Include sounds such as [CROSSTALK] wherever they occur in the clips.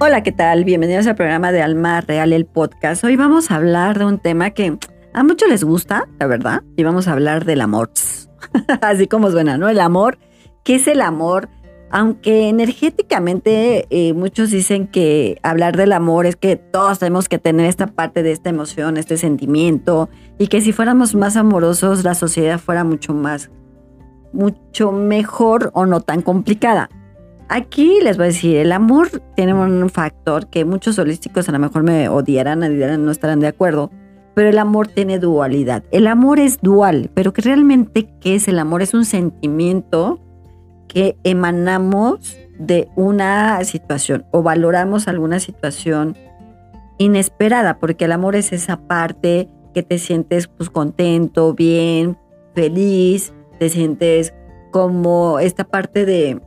Hola, ¿qué tal? Bienvenidos al programa de Alma Real, el podcast. Hoy vamos a hablar de un tema que a muchos les gusta, la verdad, y vamos a hablar del amor. [LAUGHS] Así como suena, ¿no? El amor. ¿Qué es el amor? Aunque energéticamente eh, muchos dicen que hablar del amor es que todos tenemos que tener esta parte de esta emoción, este sentimiento, y que si fuéramos más amorosos la sociedad fuera mucho más, mucho mejor o no tan complicada. Aquí les voy a decir, el amor tiene un factor que muchos holísticos a lo mejor me odiarán, no estarán de acuerdo, pero el amor tiene dualidad. El amor es dual, pero que realmente, ¿qué es el amor? Es un sentimiento que emanamos de una situación o valoramos alguna situación inesperada, porque el amor es esa parte que te sientes pues contento, bien, feliz, te sientes como esta parte de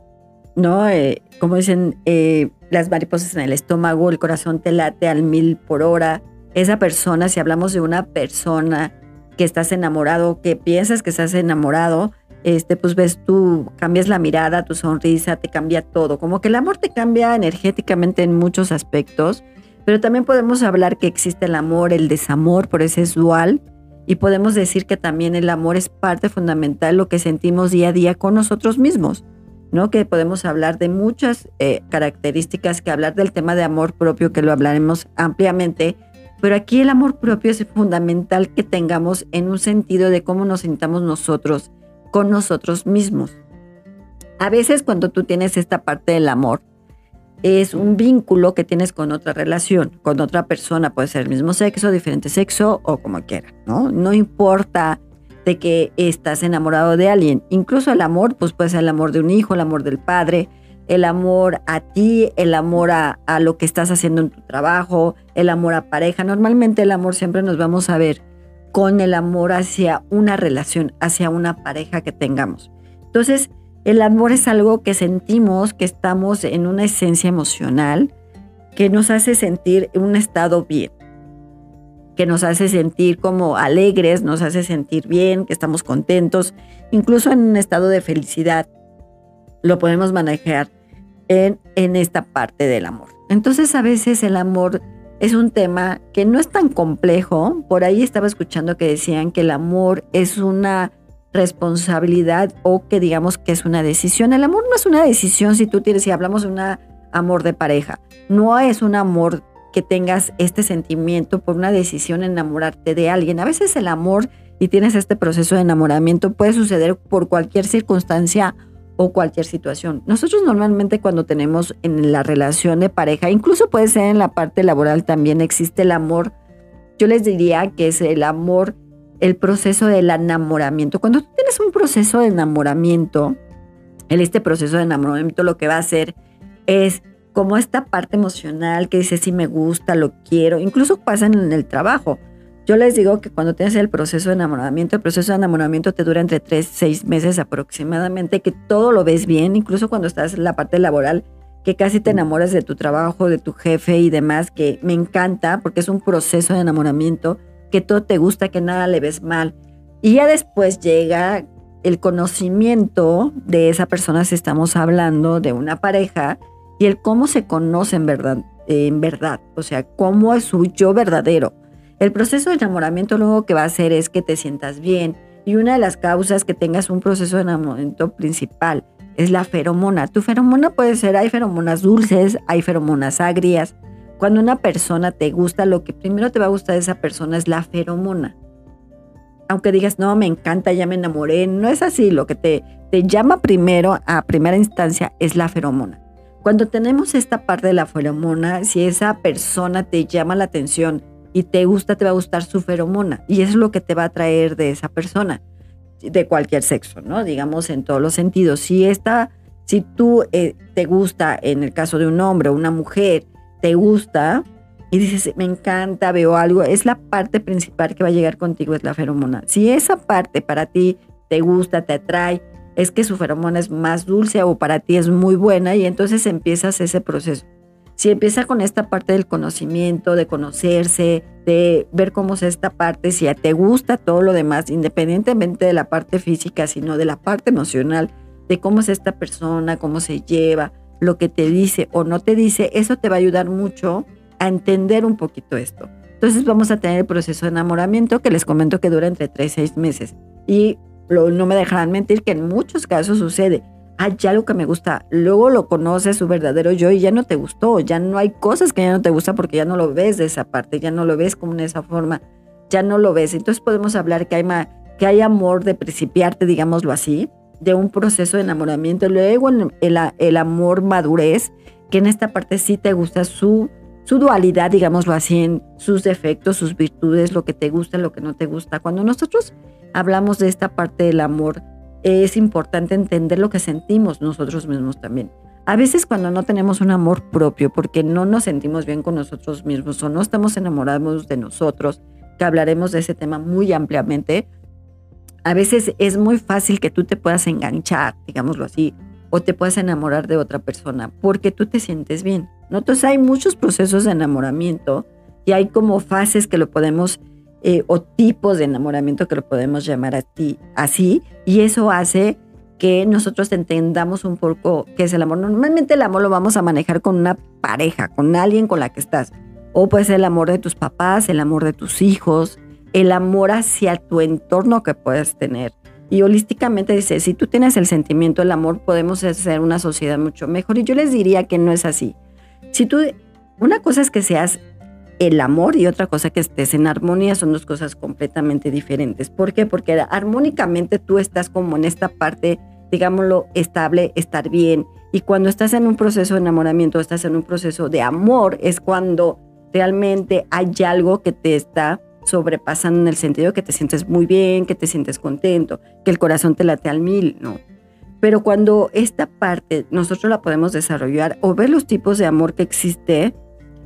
¿no? Eh, como dicen, eh, las mariposas en el estómago, el corazón te late al mil por hora. Esa persona, si hablamos de una persona que estás enamorado, que piensas que estás enamorado, este, pues ves tú, cambias la mirada, tu sonrisa, te cambia todo. Como que el amor te cambia energéticamente en muchos aspectos, pero también podemos hablar que existe el amor, el desamor, por ese es dual, y podemos decir que también el amor es parte fundamental lo que sentimos día a día con nosotros mismos. ¿No? Que podemos hablar de muchas eh, características, que hablar del tema de amor propio, que lo hablaremos ampliamente, pero aquí el amor propio es fundamental que tengamos en un sentido de cómo nos sintamos nosotros con nosotros mismos. A veces cuando tú tienes esta parte del amor, es un vínculo que tienes con otra relación, con otra persona, puede ser el mismo sexo, diferente sexo o como quiera, ¿no? No importa de que estás enamorado de alguien. Incluso el amor, pues puede ser el amor de un hijo, el amor del padre, el amor a ti, el amor a, lo que estás haciendo en tu trabajo, el amor a pareja. Normalmente el amor siempre nos vamos a ver con el amor hacia una relación, hacia una pareja que tengamos. Entonces, el amor es algo que sentimos, que estamos en una esencia emocional que nos hace sentir un estado bien que nos hace sentir como alegres, nos hace sentir bien, que estamos contentos, incluso en un estado de felicidad. Lo podemos manejar en, en esta parte del amor. Entonces a veces el amor es un tema que no es tan complejo. Por ahí estaba escuchando que decían que el amor es una responsabilidad o que digamos que es una decisión. El amor no es una decisión si tú tienes, si hablamos de un amor de pareja, no es un amor que tengas este sentimiento por una decisión enamorarte de alguien. A veces el amor y tienes este proceso de enamoramiento puede suceder por cualquier circunstancia o cualquier situación. Nosotros normalmente cuando tenemos en la relación de pareja, incluso puede ser en la parte laboral también existe el amor. Yo les diría que es el amor, el proceso del enamoramiento. Cuando tú tienes un proceso de enamoramiento, en este proceso de enamoramiento lo que va a hacer es como esta parte emocional que dice si me gusta, lo quiero, incluso pasa en el trabajo. Yo les digo que cuando tienes el proceso de enamoramiento, el proceso de enamoramiento te dura entre 3, 6 meses aproximadamente, que todo lo ves bien, incluso cuando estás en la parte laboral, que casi te enamoras de tu trabajo, de tu jefe y demás, que me encanta porque es un proceso de enamoramiento, que todo te gusta, que nada le ves mal. Y ya después llega el conocimiento de esa persona si estamos hablando de una pareja, y el cómo se conoce en verdad, en verdad, o sea, cómo es su yo verdadero. El proceso de enamoramiento luego que va a hacer es que te sientas bien y una de las causas que tengas un proceso de enamoramiento principal es la feromona. Tu feromona puede ser, hay feromonas dulces, hay feromonas agrias. Cuando una persona te gusta, lo que primero te va a gustar de esa persona es la feromona. Aunque digas, no, me encanta, ya me enamoré, no es así. Lo que te, te llama primero, a primera instancia, es la feromona. Cuando tenemos esta parte de la feromona, si esa persona te llama la atención y te gusta, te va a gustar su feromona. Y es lo que te va a traer de esa persona, de cualquier sexo, ¿no? Digamos en todos los sentidos. Si esta, si tú eh, te gusta, en el caso de un hombre o una mujer, te gusta y dices, me encanta, veo algo, es la parte principal que va a llegar contigo, es la feromona. Si esa parte para ti te gusta, te atrae, es que su feromona es más dulce o para ti es muy buena y entonces empiezas ese proceso. Si empieza con esta parte del conocimiento, de conocerse, de ver cómo es esta parte, si te gusta todo lo demás, independientemente de la parte física, sino de la parte emocional, de cómo es esta persona, cómo se lleva, lo que te dice o no te dice, eso te va a ayudar mucho a entender un poquito esto. Entonces vamos a tener el proceso de enamoramiento que les comento que dura entre 3 y 6 meses. Y no me dejarán mentir que en muchos casos sucede. Hay algo que me gusta, luego lo conoces su verdadero yo y ya no te gustó, ya no hay cosas que ya no te gustan porque ya no lo ves de esa parte, ya no lo ves como de esa forma, ya no lo ves. Entonces podemos hablar que hay, que hay amor de principiarte, digámoslo así, de un proceso de enamoramiento. Luego el, el, amor madurez, que en esta parte sí te gusta su, su dualidad, digámoslo así, en sus defectos, sus virtudes, lo que te gusta, lo que no te gusta. Cuando nosotros hablamos de esta parte del amor, es importante entender lo que sentimos nosotros mismos también. A veces cuando no tenemos un amor propio, porque no nos sentimos bien con nosotros mismos o no estamos enamorados de nosotros, que hablaremos de ese tema muy ampliamente, a veces es muy fácil que tú te puedas enganchar, digámoslo así, o te puedas enamorar de otra persona porque tú te sientes bien. Entonces hay muchos procesos de enamoramiento y hay como fases que lo podemos, eh, o tipos de enamoramiento que lo podemos llamar así, y eso hace que nosotros entendamos un poco qué es el amor. Normalmente el amor lo vamos a manejar con una pareja, con alguien con la que estás. O puede ser el amor de tus papás, el amor de tus hijos, el amor hacia tu entorno que puedes tener. Y holísticamente dice, si tú tienes el sentimiento del amor, podemos hacer una sociedad mucho mejor. Y yo les diría que no es así. Si tú, una cosa es que seas el amor y otra cosa que estés en armonía, son dos cosas completamente diferentes. ¿Por qué? Porque armónicamente tú estás como en esta parte, digámoslo, estable, estar bien. Y cuando estás en un proceso de enamoramiento, estás en un proceso de amor, es cuando realmente hay algo que te está sobrepasando en el sentido que te sientes muy bien, que te sientes contento, que el corazón te late al mil, ¿no? Pero cuando esta parte nosotros la podemos desarrollar o ver los tipos de amor que existe,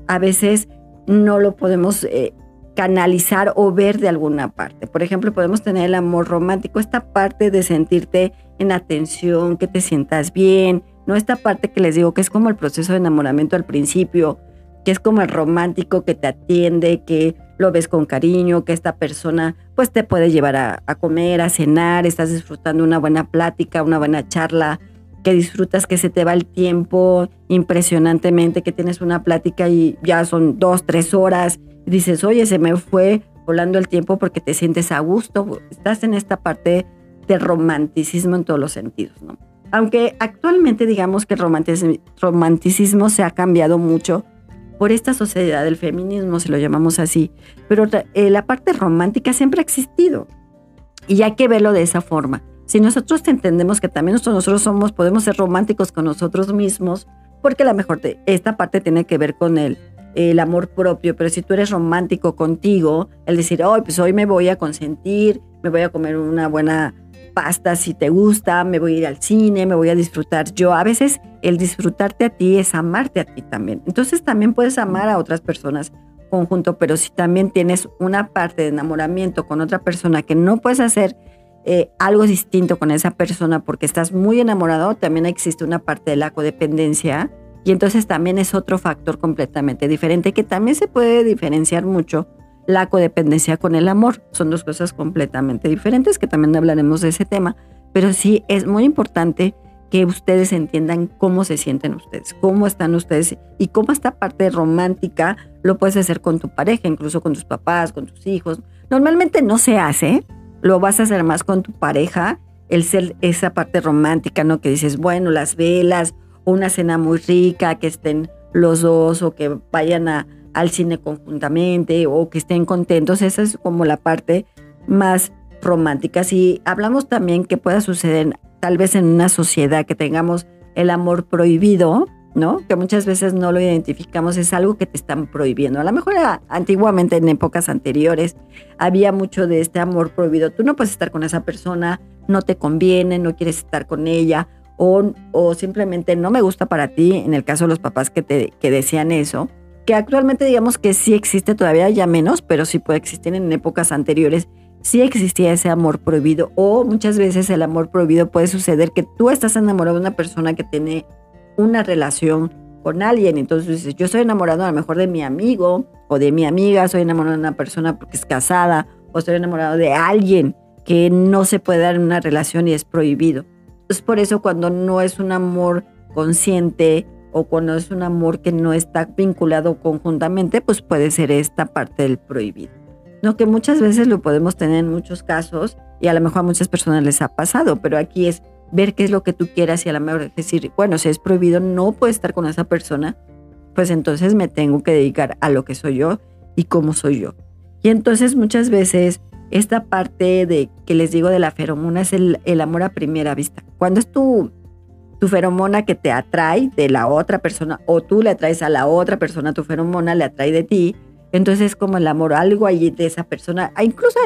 a veces no lo podemos eh, canalizar o ver de alguna parte. Por ejemplo, podemos tener el amor romántico, esta parte de sentirte en atención, que te sientas bien, no esta parte que les digo que es como el proceso de enamoramiento al principio, que es como el romántico que te atiende, que lo ves con cariño, que esta persona pues te puede llevar a, comer, a cenar, estás disfrutando una buena plática, una buena charla, que disfrutas que se te va el tiempo impresionantemente, que tienes una plática y ya son dos, tres horas, y dices, oye, se me fue volando el tiempo porque te sientes a gusto, estás en esta parte del romanticismo en todos los sentidos, ¿no? Aunque actualmente digamos que el romanticismo se ha cambiado mucho, por esta sociedad del feminismo, si lo llamamos así. Pero eh, la parte romántica siempre ha existido y hay que verlo de esa forma. Si nosotros entendemos que también nosotros somos, podemos ser románticos con nosotros mismos, porque la mejor esta parte tiene que ver con el, el amor propio, pero si tú eres romántico contigo, el decir, hoy pues hoy me voy a consentir, me voy a comer una buena pasta si te gusta, me voy a ir al cine, me voy a disfrutar yo. A veces el disfrutarte a ti es amarte a ti también. Entonces también puedes amar a otras personas conjunto, pero si también tienes una parte de enamoramiento con otra persona que no puedes hacer eh, algo distinto con esa persona porque estás muy enamorado, también existe una parte de la codependencia y entonces también es otro factor completamente diferente que también se puede diferenciar mucho la codependencia con el amor. Son dos cosas completamente diferentes, que también hablaremos de ese tema, pero sí es muy importante que ustedes entiendan cómo se sienten ustedes, cómo están ustedes y cómo esta parte romántica lo puedes hacer con tu pareja, incluso con tus papás, con tus hijos. Normalmente no se hace, lo vas a hacer más con tu pareja, el ser esa parte romántica, ¿no? Que dices, bueno, las velas, una cena muy rica, que estén los dos o que vayan a, al cine conjuntamente o que estén contentos. Esa es como la parte más romántica. Si hablamos también que pueda suceder tal vez en una sociedad que tengamos el amor prohibido, ¿no? Que muchas veces no lo identificamos, es algo que te están prohibiendo. A lo mejor antiguamente, en épocas anteriores, había mucho de este amor prohibido. Tú no puedes estar con esa persona, no te conviene, no quieres estar con ella, o, o simplemente no me gusta para ti, en el caso de los papás que, te, que decían eso que actualmente digamos que sí existe todavía ya menos, pero sí puede existir en épocas anteriores, sí existía ese amor prohibido o muchas veces el amor prohibido puede suceder que tú estás enamorado de una persona que tiene una relación con alguien, entonces dices, yo estoy enamorado a lo mejor de mi amigo o de mi amiga, soy enamorado de una persona porque es casada o estoy enamorado de alguien que no se puede dar en una relación y es prohibido. Es por eso cuando no es un amor consciente o cuando es un amor que no está vinculado conjuntamente, pues puede ser esta parte del prohibido. No que muchas veces lo podemos tener en muchos casos y a lo mejor a muchas personas les ha pasado, pero aquí es ver qué es lo que tú quieras y a lo mejor decir, bueno, si es prohibido, no puedo estar con esa persona, pues entonces me tengo que dedicar a lo que soy yo y cómo soy yo. Y entonces muchas veces esta parte de que les digo de la feromona es el, amor a primera vista. Cuando es tu, tu feromona que te atrae de la otra persona o tú le atraes a la otra persona, tu feromona le atrae de ti, entonces es como el amor, algo allí de esa persona. Ah, incluso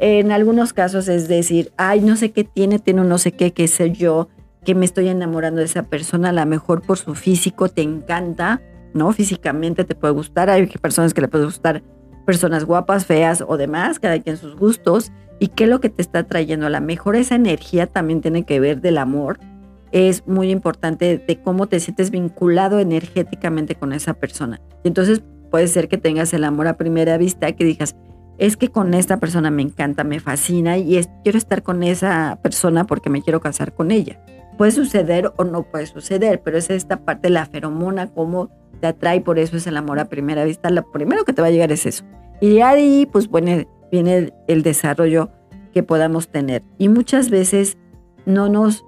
en algunos casos es decir, ay, no sé qué tiene, tiene un no sé qué, qué sé yo, que me estoy enamorando de esa persona, a lo mejor por su físico te encanta, ¿no? Físicamente te puede gustar, hay personas que le puede gustar personas guapas, feas o demás, cada quien sus gustos, y qué es lo que te está trayendo. A la mejor esa energía también tiene que ver del amor. Es muy importante de cómo te sientes vinculado energéticamente con esa persona. Y entonces puede ser que tengas el amor a primera vista, que digas, es que con esta persona me encanta, me fascina y quiero estar con esa persona porque me quiero casar con ella. Puede suceder o no puede suceder, pero es esta parte de la feromona, cómo te atrae, por eso es el amor a primera vista. Lo primero que te va a llegar es eso. Y de ahí, pues viene el desarrollo que podamos tener. Y muchas veces no nos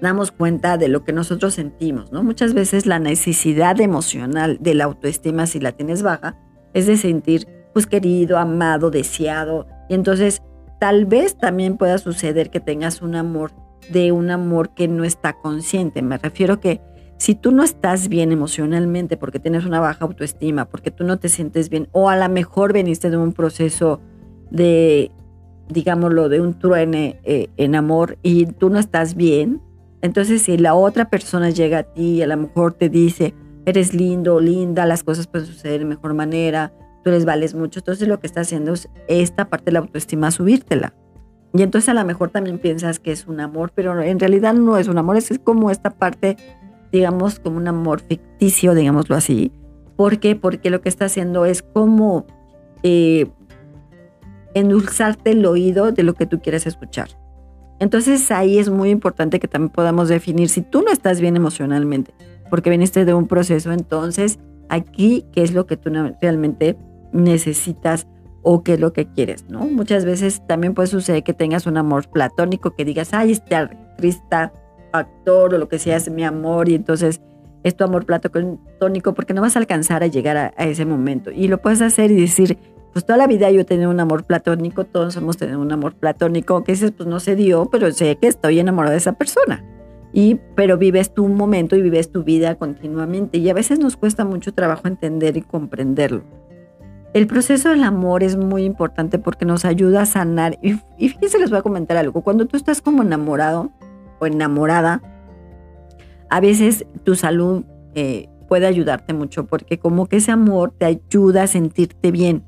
damos cuenta de lo que nosotros sentimos, ¿no? Muchas veces la necesidad emocional de la autoestima, si la tienes baja, es de sentir, pues querido, amado, deseado. Y entonces, tal vez también pueda suceder que tengas un amor de un amor que no está consciente. Me refiero que si tú no estás bien emocionalmente porque tienes una baja autoestima, porque tú no te sientes bien, o a lo mejor veniste de un proceso de, digámoslo, de un truene eh, en amor y tú no estás bien, entonces si la otra persona llega a ti y a lo mejor te dice, eres lindo, linda, las cosas pueden suceder de mejor manera, tú les vales mucho, entonces lo que está haciendo es esta parte de la autoestima subírtela. Y entonces a lo mejor también piensas que es un amor, pero en realidad no es un amor, es como esta parte digamos, como un amor ficticio, digámoslo así. ¿Por qué? Porque lo que está haciendo es como eh, endulzarte el oído de lo que tú quieres escuchar. Entonces ahí es muy importante que también podamos definir si tú no estás bien emocionalmente, porque viniste de un proceso, entonces aquí qué es lo que tú realmente necesitas o qué es lo que quieres, ¿no? Muchas veces también puede suceder que tengas un amor platónico, que digas, ay, este artista actor o lo que sea es mi amor y entonces es tu amor platónico porque no vas a alcanzar a llegar a, ese momento. Y lo puedes hacer y decir, pues toda la vida yo he tenido un amor platónico, todos hemos tenido un amor platónico, que dices, pues no se dio, pero sé que estoy enamorado de esa persona. Y, pero vives tu momento y vives tu vida continuamente y a veces nos cuesta mucho trabajo entender y comprenderlo. El proceso del amor es muy importante porque nos ayuda a sanar. Y, y fíjense, les voy a comentar algo. Cuando tú estás como enamorado, o enamorada, a veces tu salud eh, puede ayudarte mucho porque como que ese amor te ayuda a sentirte bien,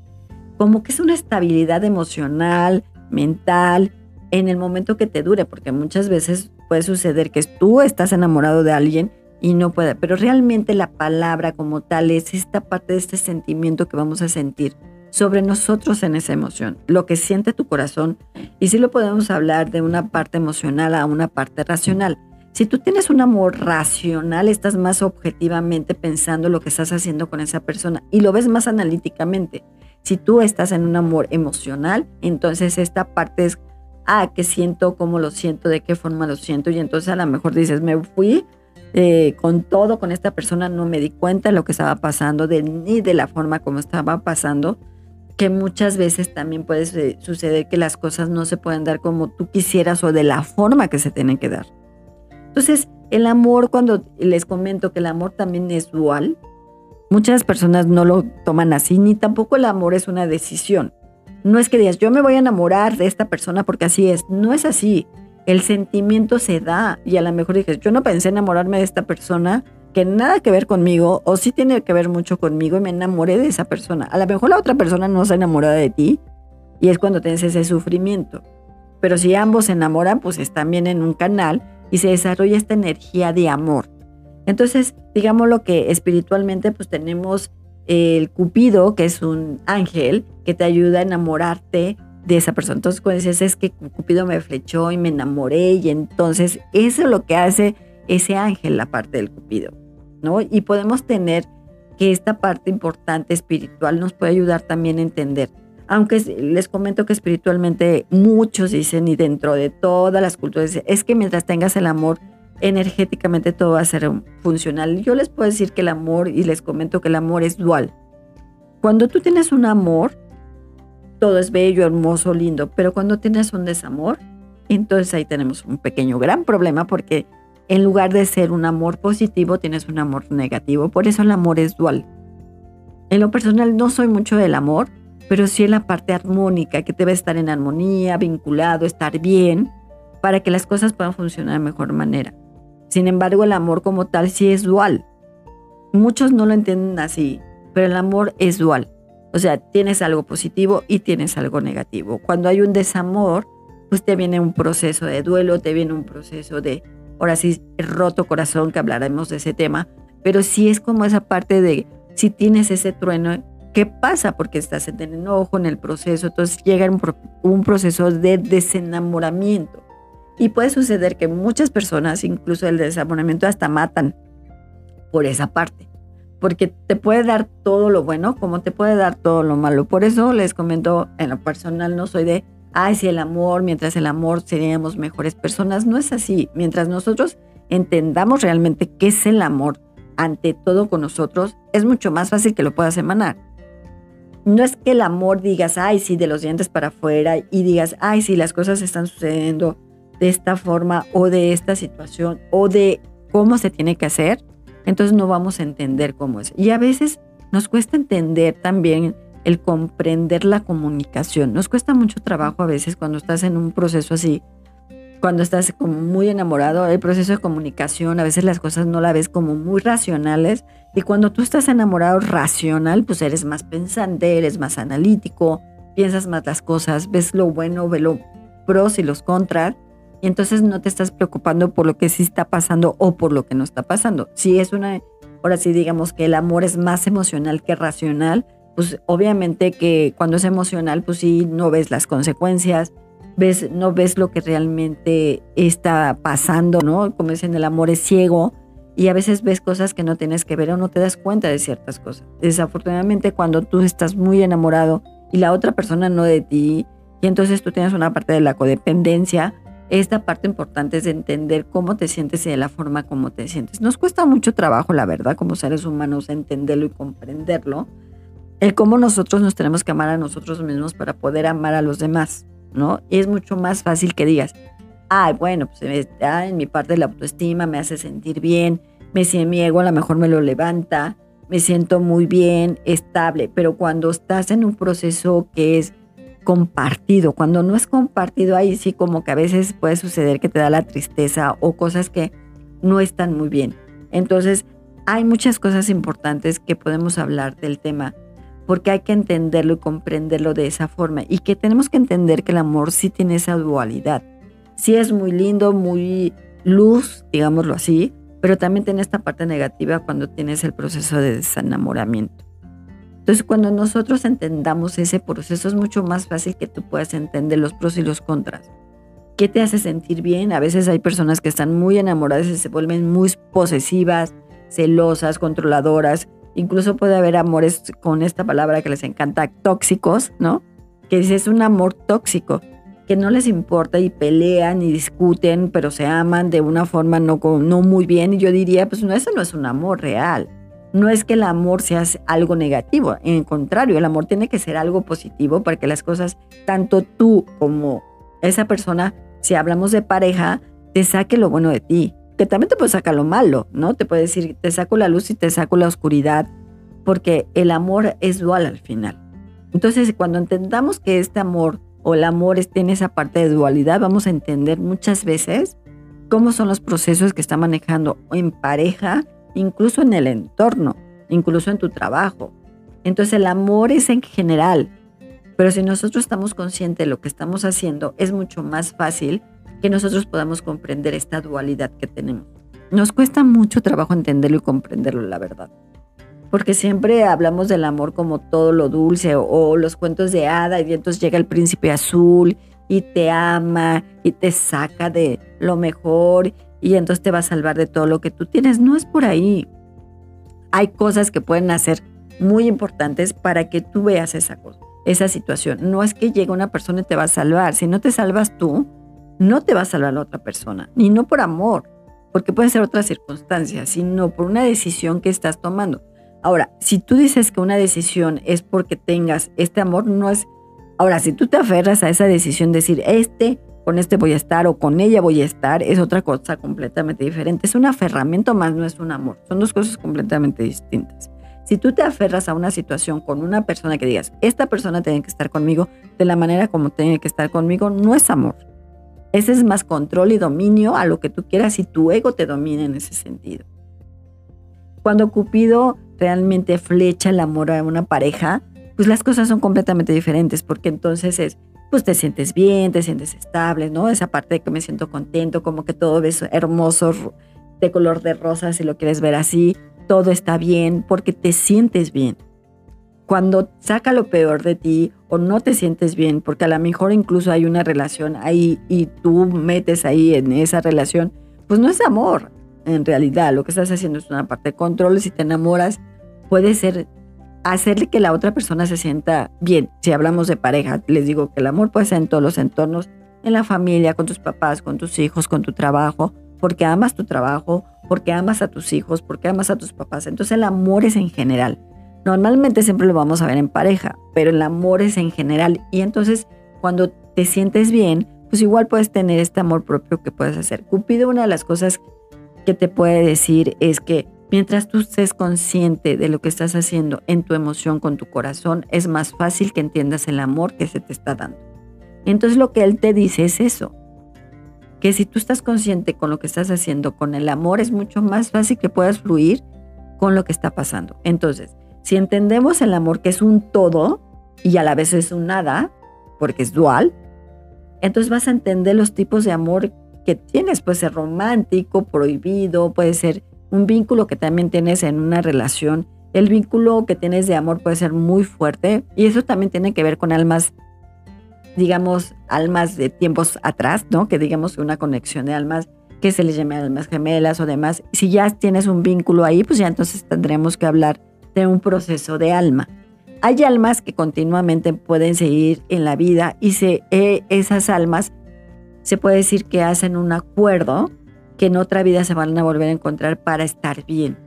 como que es una estabilidad emocional, mental, en el momento que te dure, porque muchas veces puede suceder que tú estás enamorado de alguien y no puede, pero realmente la palabra como tal es esta parte de este sentimiento que vamos a sentir sobre nosotros en esa emoción, lo que siente tu corazón. Y si lo podemos hablar de una parte emocional a una parte racional. Si tú tienes un amor racional, estás más objetivamente pensando lo que estás haciendo con esa persona y lo ves más analíticamente. Si tú estás en un amor emocional, entonces esta parte es, ah, ¿qué siento? ¿Cómo lo siento? ¿De qué forma lo siento? Y entonces a lo mejor dices, me fui eh, con todo, con esta persona, no me di cuenta de lo que estaba pasando, de, ni de la forma como estaba pasando que muchas veces también puede suceder que las cosas no se pueden dar como tú quisieras o de la forma que se tienen que dar. Entonces, el amor, cuando les comento que el amor también es dual, muchas personas no lo toman así, ni tampoco el amor es una decisión. No es que digas, yo me voy a enamorar de esta persona porque así es. No es así. El sentimiento se da y a lo mejor dices, yo no pensé enamorarme de esta persona, que nada que ver conmigo o sí tiene que ver mucho conmigo y me enamoré de esa persona. A lo mejor la otra persona no se enamoró de ti y es cuando tienes ese sufrimiento. Pero si ambos se enamoran, pues están bien en un canal y se desarrolla esta energía de amor. Entonces, digamos lo que espiritualmente pues tenemos el cupido, que es un ángel que te ayuda a enamorarte de esa persona. Entonces, cuando dices es que cupido me flechó y me enamoré y entonces eso lo que hace ese ángel, la parte del cupido, ¿no? Y podemos tener que esta parte importante espiritual nos puede ayudar también a entender. Aunque les comento que espiritualmente muchos dicen y dentro de todas las culturas es que mientras tengas el amor energéticamente todo va a ser funcional. Yo les puedo decir que el amor y les comento que el amor es dual. Cuando tú tienes un amor, todo es bello, hermoso, lindo, pero cuando tienes un desamor, entonces ahí tenemos un pequeño gran problema porque en lugar de ser un amor positivo, tienes un amor negativo. Por eso el amor es dual. En lo personal no soy mucho del amor, pero sí en la parte armónica, que debe estar en armonía, vinculado, estar bien, para que las cosas puedan funcionar de mejor manera. Sin embargo, el amor como tal sí es dual. Muchos no lo entienden así, pero el amor es dual. O sea, tienes algo positivo y tienes algo negativo. Cuando hay un desamor, pues te viene un proceso de duelo, te viene un proceso de ahora sí, roto corazón, que hablaremos de ese tema, pero sí es como esa parte de si tienes ese trueno, ¿qué pasa? Porque estás en el enojo, en el proceso, entonces llega un, un proceso de desenamoramiento. Y puede suceder que muchas personas, incluso el desenamoramiento, hasta matan por esa parte. Porque te puede dar todo lo bueno como te puede dar todo lo malo. Por eso les comento, en lo personal no soy de ay, si el amor, mientras el amor seríamos mejores personas. No es así. Mientras nosotros entendamos realmente qué es el amor ante todo con nosotros, es mucho más fácil que lo puedas emanar. No es que el amor digas, ay, sí, de los dientes para afuera y digas, ay, sí, las cosas están sucediendo de esta forma o de esta situación o de cómo se tiene que hacer, entonces no vamos a entender cómo es. Y a veces nos cuesta entender también el comprender la comunicación. Nos cuesta mucho trabajo a veces cuando estás en un proceso así, cuando estás como muy enamorado, el proceso de comunicación, a veces las cosas no la ves como muy racionales y cuando tú estás enamorado racional, pues eres más pensante, eres más analítico, piensas más las cosas, ves lo bueno, ves los pros y los contras y entonces no te estás preocupando por lo que sí está pasando o por lo que no está pasando. Si es una, ahora sí digamos que el amor es más emocional que racional, pues obviamente que cuando es emocional, pues sí, no ves las consecuencias, ves, no ves lo que realmente está pasando, ¿no? Como dicen, el amor es ciego y a veces ves cosas que no tienes que ver o no te das cuenta de ciertas cosas. Desafortunadamente, cuando tú estás muy enamorado y la otra persona no de ti, y entonces tú tienes una parte de la codependencia, esta parte importante es de entender cómo te sientes y de la forma como te sientes. Nos cuesta mucho trabajo, la verdad, como seres humanos, entenderlo y comprenderlo el cómo nosotros nos tenemos que amar a nosotros mismos para poder amar a los demás, ¿no? Y es mucho más fácil que digas, ay, bueno, pues en mi parte de la autoestima me hace sentir bien, me siento mi ego a lo mejor me lo levanta, me siento muy bien, estable, pero cuando estás en un proceso que es compartido, cuando no es compartido, ahí sí como que a veces puede suceder que te da la tristeza o cosas que no están muy bien. Entonces, hay muchas cosas importantes que podemos hablar del tema porque hay que entenderlo y comprenderlo de esa forma y que tenemos que entender que el amor sí tiene esa dualidad. Sí es muy lindo, muy luz, digámoslo así, pero también tiene esta parte negativa cuando tienes el proceso de desenamoramiento. Entonces, cuando nosotros entendamos ese proceso, es mucho más fácil que tú puedas entender los pros y los contras. ¿Qué te hace sentir bien? A veces hay personas que están muy enamoradas y se vuelven muy posesivas, celosas, controladoras, Incluso puede haber amores con esta palabra que les encanta, tóxicos, ¿no? Que es un amor tóxico, que no les importa y pelean y discuten, pero se aman de una forma no, no muy bien. Y yo diría, pues no, eso no es un amor real. No es que el amor sea algo negativo, en contrario, el amor tiene que ser algo positivo para que las cosas, tanto tú como esa persona, si hablamos de pareja, te saque lo bueno de ti, que también te puede sacar lo malo, ¿no? Te puede decir, te saco la luz y te saco la oscuridad, porque el amor es dual al final. Entonces, cuando entendamos que este amor o el amor tiene esa parte de dualidad, vamos a entender muchas veces cómo son los procesos que está manejando en pareja, incluso en el entorno, incluso en tu trabajo. Entonces, el amor es en general, pero si nosotros estamos conscientes de lo que estamos haciendo, es mucho más fácil que nosotros podamos comprender esta dualidad que tenemos. Nos cuesta mucho trabajo entenderlo y comprenderlo, la verdad. Porque siempre hablamos del amor como todo lo dulce o, los cuentos de hada y entonces llega el príncipe azul y te ama y te saca de lo mejor y entonces te va a salvar de todo lo que tú tienes. No es por ahí. Hay cosas que pueden hacer muy importantes para que tú veas esa cosa, esa situación. No es que llegue una persona y te va a salvar. Si no te salvas tú, no te va a salvar la otra persona. Y no por amor, porque puede ser otra circunstancia, sino por una decisión que estás tomando. Ahora, si tú dices que una decisión es porque tengas este amor, no es... Ahora, si tú te aferras a esa decisión, decir, este, con este voy a estar o con ella voy a estar, es otra cosa completamente diferente. Es un aferramiento más, no es un amor. Son dos cosas completamente distintas. Si tú te aferras a una situación con una persona que digas, esta persona tiene que estar conmigo de la manera como tiene que estar conmigo, no es amor. Ese es más control y dominio a lo que tú quieras y tu ego te domina en ese sentido. Cuando Cupido realmente flecha el amor a una pareja, pues las cosas son completamente diferentes, porque entonces es, pues te sientes bien, te sientes estable, ¿no? Esa parte de que me siento contento, como que todo es hermoso, de color de rosa, si lo quieres ver así, todo está bien porque te sientes bien. Cuando saca lo peor de ti o no te sientes bien, porque a lo mejor incluso hay una relación ahí y tú metes ahí en esa relación, pues no es amor. En realidad, lo que estás haciendo es una parte de control. Si te enamoras, puede ser hacerle que la otra persona se sienta bien. Si hablamos de pareja, les digo que el amor puede ser en todos los entornos, en la familia, con tus papás, con tus hijos, con tu trabajo, porque amas tu trabajo, porque amas a tus hijos, porque amas a tus papás. Entonces el amor es en general. Normalmente siempre lo vamos a ver en pareja, pero el amor es en general. Y entonces cuando te sientes bien, pues igual puedes tener este amor propio que puedes hacer. Cupido, una de las cosas que te puede decir es que mientras tú estés consciente de lo que estás haciendo en tu emoción, con tu corazón, es más fácil que entiendas el amor que se te está dando. Entonces lo que él te dice es eso, que si tú estás consciente con lo que estás haciendo, con el amor, es mucho más fácil que puedas fluir con lo que está pasando. Entonces, si entendemos el amor que es un todo y a la vez es un nada, porque es dual, entonces vas a entender los tipos de amor que tienes. Puede ser romántico, prohibido, puede ser un vínculo que también tienes en una relación. El vínculo que tienes de amor puede ser muy fuerte y eso también tiene que ver con almas digamos, almas de tiempos atrás, ¿no? Que digamos una conexión de almas que se les llame almas gemelas o demás. Si ya tienes un vínculo ahí, pues ya entonces tendremos que hablar de un proceso de alma. Hay almas que continuamente pueden seguir en la vida y se, eh, esas almas se puede decir que hacen un acuerdo que en otra vida se van a volver a encontrar para estar bien.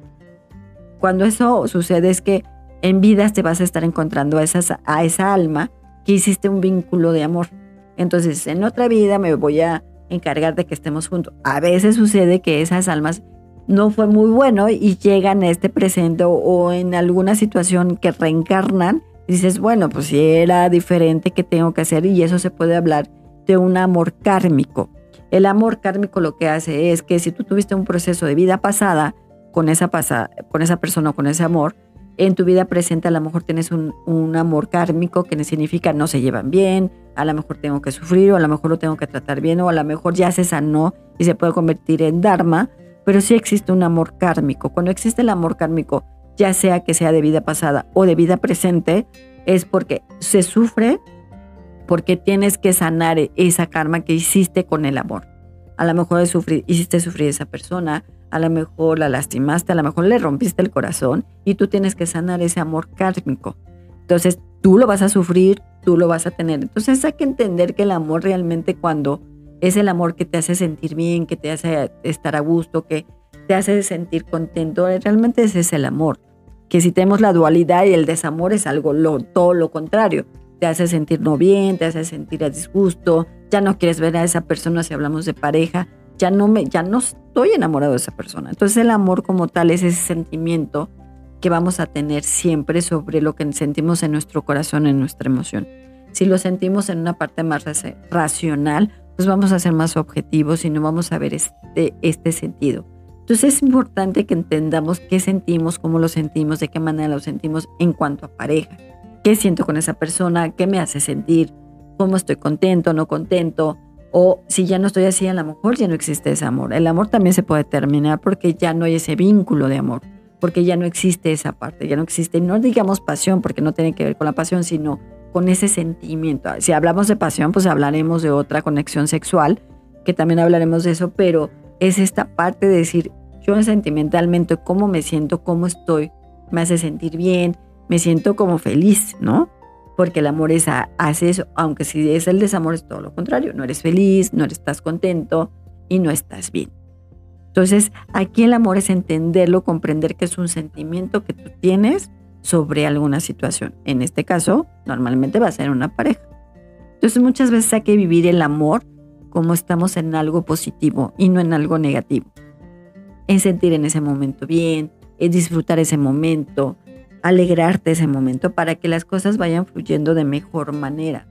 Cuando eso sucede es que en vidas te vas a estar encontrando a, a esa alma que hiciste un vínculo de amor. Entonces, en otra vida me voy a encargar de que estemos juntos. A veces sucede que esas almas no fue muy bueno y llegan a este presente o, en alguna situación que reencarnan. Dices, bueno, pues si era diferente, ¿qué tengo que hacer? Y eso se puede hablar de un amor kármico. El amor kármico lo que hace es que si tú tuviste un proceso de vida pasada con esa, pasada, con esa persona o con ese amor, en tu vida presente a lo mejor tienes un, amor kármico que significa no se llevan bien, a lo mejor tengo que sufrir o a lo mejor lo tengo que tratar bien o a lo mejor ya se sanó y se puede convertir en dharma, pero sí existe un amor kármico. Cuando existe el amor kármico, ya sea que sea de vida pasada o de vida presente, es porque se sufre porque tienes que sanar esa karma que hiciste con el amor. A lo mejor hiciste sufrir a esa persona, a lo mejor la lastimaste, a lo mejor le rompiste el corazón y tú tienes que sanar ese amor kármico. Entonces tú lo vas a sufrir, tú lo vas a tener. Entonces hay que entender que el amor realmente cuando es el amor que te hace sentir bien, que te hace estar a gusto, que te hace sentir contento, realmente ese es el amor. Que si tenemos la dualidad y el desamor es algo todo lo contrario. Te hace sentir no bien, te hace sentir a disgusto, ya no quieres ver a esa persona si hablamos de pareja, ya no me, ya no estoy enamorado de esa persona. Entonces el amor como tal es ese sentimiento que vamos a tener siempre sobre lo que sentimos en nuestro corazón, en nuestra emoción. Si lo sentimos en una parte más racional, pues vamos a ser más objetivos y no vamos a ver este, este sentido. Entonces es importante que entendamos qué sentimos, cómo lo sentimos, de qué manera lo sentimos en cuanto a pareja. ¿Qué siento con esa persona? ¿Qué me hace sentir? ¿Cómo estoy contento, no contento? O si ya no estoy así, a lo mejor ya no existe ese amor. El amor también se puede terminar porque ya no hay ese vínculo de amor, porque ya no existe esa parte, ya no existe, no digamos pasión, porque no tiene que ver con la pasión, sino con ese sentimiento. Si hablamos de pasión, pues hablaremos de otra conexión sexual, que también hablaremos de eso, pero es esta parte de decir, yo sentimentalmente, cómo me siento, cómo estoy, me hace sentir bien, me siento como feliz, ¿no? Porque el amor es hace eso, aunque si es el desamor es todo lo contrario, no eres feliz, no estás contento y no estás bien. Entonces, aquí el amor es entenderlo, comprender que es un sentimiento que tú tienes sobre alguna situación. En este caso, normalmente va a ser una pareja. Entonces, muchas veces hay que vivir el amor como estamos en algo positivo y no en algo negativo. En sentir en ese momento bien, en disfrutar ese momento, alegrarte ese momento para que las cosas vayan fluyendo de mejor manera.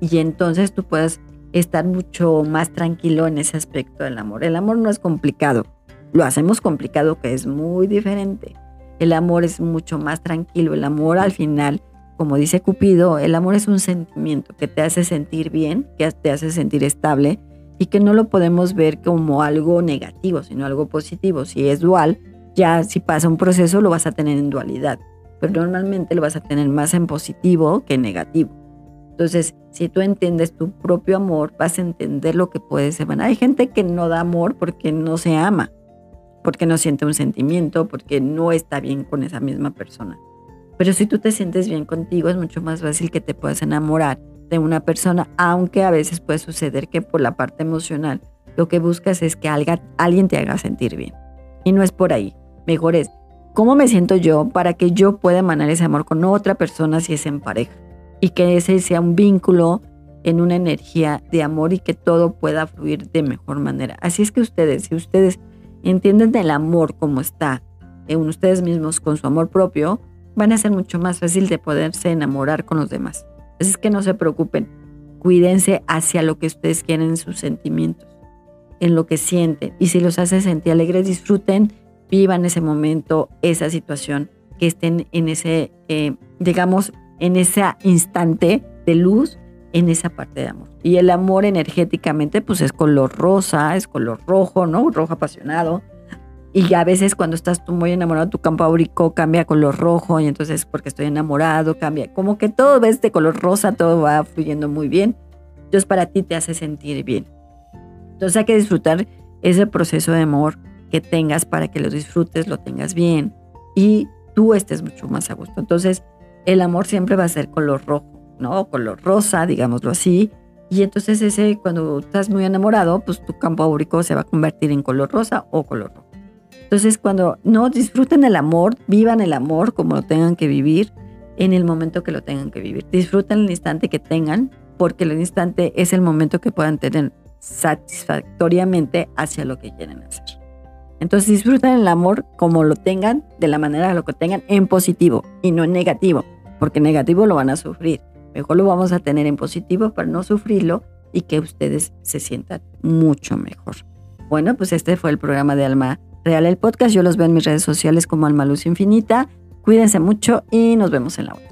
Y entonces tú puedas estar mucho más tranquilo en ese aspecto del amor. El amor no es complicado, lo hacemos complicado que es muy diferente. El amor es mucho más tranquilo, el amor al final, como dice Cupido, el amor es un sentimiento que te hace sentir bien, que te hace sentir estable y que no lo podemos ver como algo negativo, sino algo positivo. Si es dual, ya si pasa un proceso lo vas a tener en dualidad, pero normalmente lo vas a tener más en positivo que en negativo. Entonces, si tú entiendes tu propio amor, vas a entender lo que puede ser. Bueno, hay gente que no da amor porque no se ama, porque no siente un sentimiento, porque no está bien con esa misma persona. Pero si tú te sientes bien contigo, es mucho más fácil que te puedas enamorar de una persona, aunque a veces puede suceder que por la parte emocional lo que buscas es que alguien te haga sentir bien. Y no es por ahí. Mejor es, ¿cómo me siento yo para que yo pueda emanar ese amor con otra persona si es en pareja? y que ese sea un vínculo en una energía de amor y que todo pueda fluir de mejor manera. Así es que ustedes, si ustedes entienden el amor como está en ustedes mismos con su amor propio, van a ser mucho más fácil de poderse enamorar con los demás. Así es que no se preocupen, cuídense hacia lo que ustedes quieren en sus sentimientos, en lo que sienten. Y si los hace sentir alegres, disfruten, vivan ese momento, esa situación, que estén en ese, eh, digamos, en ese instante de luz, en esa parte de amor. Y el amor energéticamente, pues es color rosa, es color rojo, ¿no? Rojo apasionado. Y a veces cuando estás muy enamorado, tu campo áurico cambia a color rojo y entonces porque estoy enamorado, cambia. Como que todo ves de color rosa, todo va fluyendo muy bien. Entonces para ti te hace sentir bien. Entonces hay que disfrutar ese proceso de amor que tengas para que lo disfrutes, lo tengas bien y tú estés mucho más a gusto. Entonces el amor siempre va a ser color rojo, ¿no? Color rosa, digámoslo así. Y entonces ese, cuando estás muy enamorado, pues tu campo áurico se va a convertir en color rosa o color rojo. Entonces cuando no disfruten el amor, vivan el amor como lo tengan que vivir en el momento que lo tengan que vivir. Disfruten el instante que tengan, porque el instante es el momento que puedan tener satisfactoriamente hacia lo que quieren hacer. Entonces disfruten el amor como lo tengan, de la manera lo que tengan, en positivo y no en negativo, porque negativo lo van a sufrir. Mejor lo vamos a tener en positivo para no sufrirlo y que ustedes se sientan mucho mejor. Bueno, pues este fue el programa de Alma Real, el podcast. Yo los veo en mis redes sociales como Alma Luz Infinita. Cuídense mucho y nos vemos en la otra.